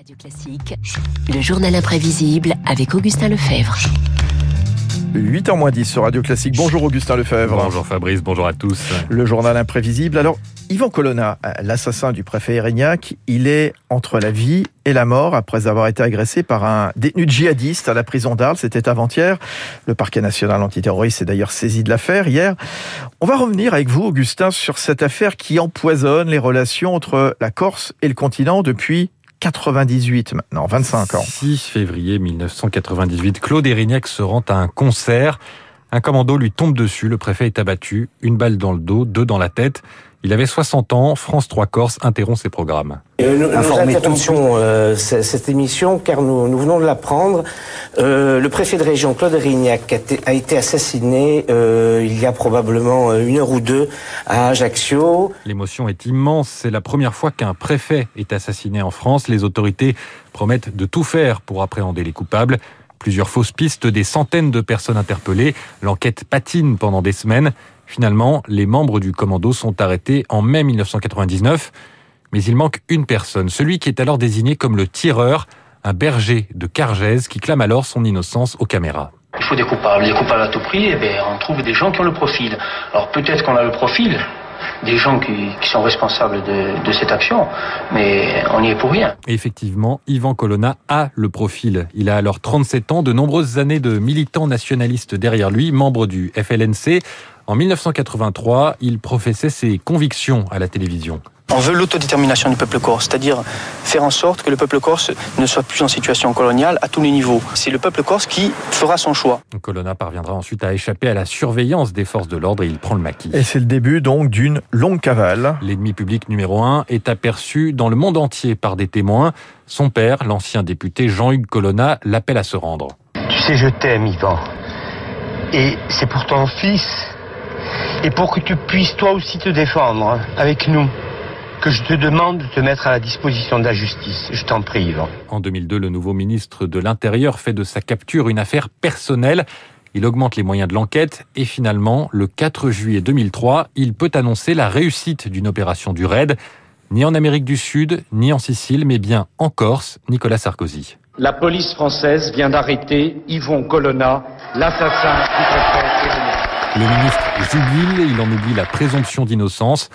Radio Classique, le journal imprévisible avec Augustin Lefebvre. 8h moins 10 sur Radio Classique. Bonjour Augustin Lefebvre. Bonjour Fabrice, bonjour à tous. Le journal imprévisible. Alors, Yvan Colonna, l'assassin du préfet Erignac, il est entre la vie et la mort après avoir été agressé par un détenu djihadiste à la prison d'Arles. C'était avant-hier. Le parquet national antiterroriste s'est d'ailleurs saisi de l'affaire hier. On va revenir avec vous, Augustin, sur cette affaire qui empoisonne les relations entre la Corse et le continent depuis 98 maintenant, 25 ans. 6 février 1998, Claude Erignac se rend à un concert. Un commando lui tombe dessus, le préfet est abattu, une balle dans le dos, deux dans la tête. Il avait 60 ans, France 3 Corse interrompt ses programmes. Euh, nous, interrompons euh, cette émission car nous, nous venons de l'apprendre. Euh, le préfet de région, Claude Rignac, a, été assassiné euh, il y a probablement une heure ou deux à Ajaccio. L'émotion est immense. C'est la première fois qu'un préfet est assassiné en France. Les autorités promettent de tout faire pour appréhender les coupables. Plusieurs fausses pistes, des centaines de personnes interpellées. L'enquête patine pendant des semaines. Finalement, les membres du commando sont arrêtés en mai 1999. Mais il manque une personne, celui qui est alors désigné comme le tireur, un berger de Cargèse qui clame alors son innocence aux caméras. Il faut des coupables. Des coupables à tout prix, et eh bien, on trouve des gens qui ont le profil. Alors peut-être qu'on a le profil, des gens qui, sont responsables de, cette action, mais on n'y est pour rien. effectivement, Yvan Colonna a le profil. Il a alors 37 ans, de nombreuses années de militant nationaliste derrière lui, membre du FLNC. En 1983, il professait ses convictions à la télévision. On veut l'autodétermination du peuple corse, c'est-à-dire faire en sorte que le peuple corse ne soit plus en situation coloniale à tous les niveaux. C'est le peuple corse qui fera son choix. Colonna parviendra ensuite à échapper à la surveillance des forces de l'ordre et il prend le maquis. Et c'est le début donc d'une longue cavale. L'ennemi public numéro un est aperçu dans le monde entier par des témoins. Son père, l'ancien député Jean-Hugues Colonna, l'appelle à se rendre. Tu sais, je t'aime, Yvan. Et c'est pour ton fils. Et pour que tu puisses toi aussi te défendre hein, avec nous que je te demande de te mettre à la disposition de la justice. Je t'en prie, Yvan. En 2002, le nouveau ministre de l'Intérieur fait de sa capture une affaire personnelle. Il augmente les moyens de l'enquête et finalement, le 4 juillet 2003, il peut annoncer la réussite d'une opération du RAID, ni en Amérique du Sud, ni en Sicile, mais bien en Corse, Nicolas Sarkozy. La police française vient d'arrêter Yvon Colonna, l'assassin du préfet. Le ministre jubile, il en oublie la présomption d'innocence.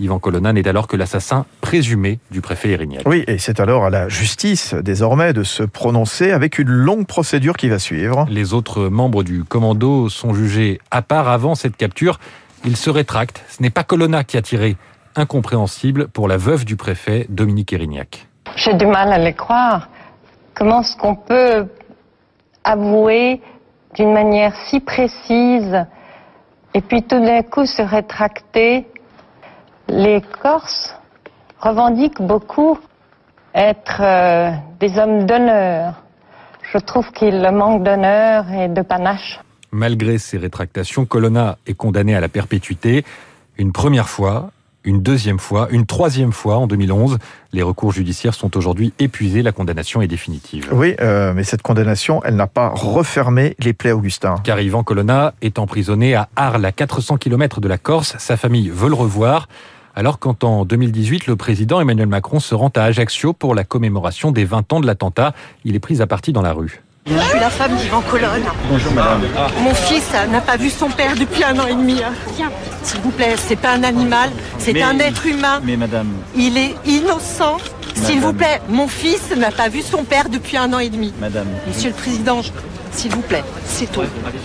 Yvan Colonna n'est alors que l'assassin présumé du préfet Erignac. Oui, et c'est alors à la justice désormais de se prononcer avec une longue procédure qui va suivre. Les autres membres du commando sont jugés à part avant cette capture. Ils se rétractent. Ce n'est pas Colonna qui a tiré. Incompréhensible pour la veuve du préfet, Dominique Erignac. J'ai du mal à les croire. Comment est-ce qu'on peut avouer d'une manière si précise et puis tout d'un coup se rétracter les Corses revendiquent beaucoup être euh, des hommes d'honneur. Je trouve qu'il manque d'honneur et de panache. Malgré ces rétractations, Colonna est condamné à la perpétuité une première fois, une deuxième fois, une troisième fois en 2011. Les recours judiciaires sont aujourd'hui épuisés, la condamnation est définitive. Oui, euh, mais cette condamnation, elle n'a pas refermé les plaies, Augustin. Car Ivan Colonna est emprisonné à Arles, à 400 km de la Corse. Sa famille veut le revoir alors quand en 2018, le président Emmanuel Macron se rend à Ajaccio pour la commémoration des 20 ans de l'attentat, il est pris à partie dans la rue. Je suis la femme d'Yvan Colonne. Bonjour madame. Mon fils n'a pas vu son père depuis un an et demi. S'il vous plaît, c'est pas un animal, c'est un être humain. Mais madame. Il est innocent. S'il vous plaît, mon fils n'a pas vu son père depuis un an et demi. Madame. Monsieur le Président, s'il vous plaît, c'est tout.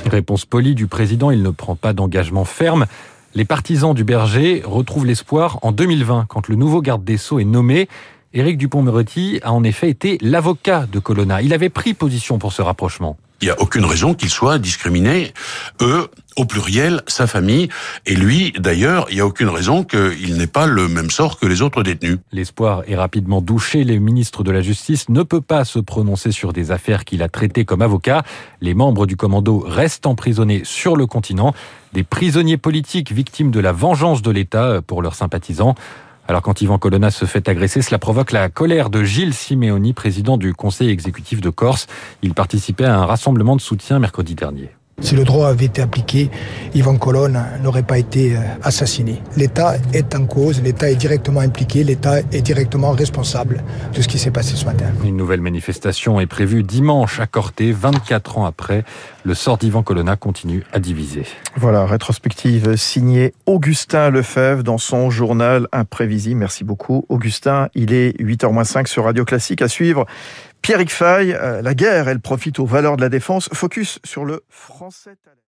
Réponse polie du président, il ne prend pas d'engagement ferme. Les partisans du berger retrouvent l'espoir en 2020, quand le nouveau garde des Sceaux est nommé. Éric Dupont-Moretti a en effet été l'avocat de Colonna. Il avait pris position pour ce rapprochement. Il n'y a aucune raison qu'il soit discriminé. Eux, au pluriel, sa famille. Et lui, d'ailleurs, il n'y a aucune raison qu'il n'ait pas le même sort que les autres détenus. L'espoir est rapidement douché. Le ministre de la Justice ne peut pas se prononcer sur des affaires qu'il a traitées comme avocat. Les membres du commando restent emprisonnés sur le continent. Des prisonniers politiques victimes de la vengeance de l'État pour leurs sympathisants. Alors quand Yvan Colonna se fait agresser, cela provoque la colère de Gilles Simeoni, président du conseil exécutif de Corse. Il participait à un rassemblement de soutien mercredi dernier. Si le droit avait été appliqué, Yvan Colonne n'aurait pas été euh, assassiné. L'État est en cause, l'État est directement impliqué, l'État est directement responsable de ce qui s'est passé ce matin. Une nouvelle manifestation est prévue dimanche à Corté, 24 ans après. Le sort d'Yvan Colonna continue à diviser. Voilà, rétrospective signée Augustin Lefebvre dans son journal Imprévisible. Merci beaucoup Augustin. Il est 8h05 sur Radio Classique à suivre. Pierrick Fay, euh, la guerre, elle profite aux valeurs de la défense. Focus sur le français.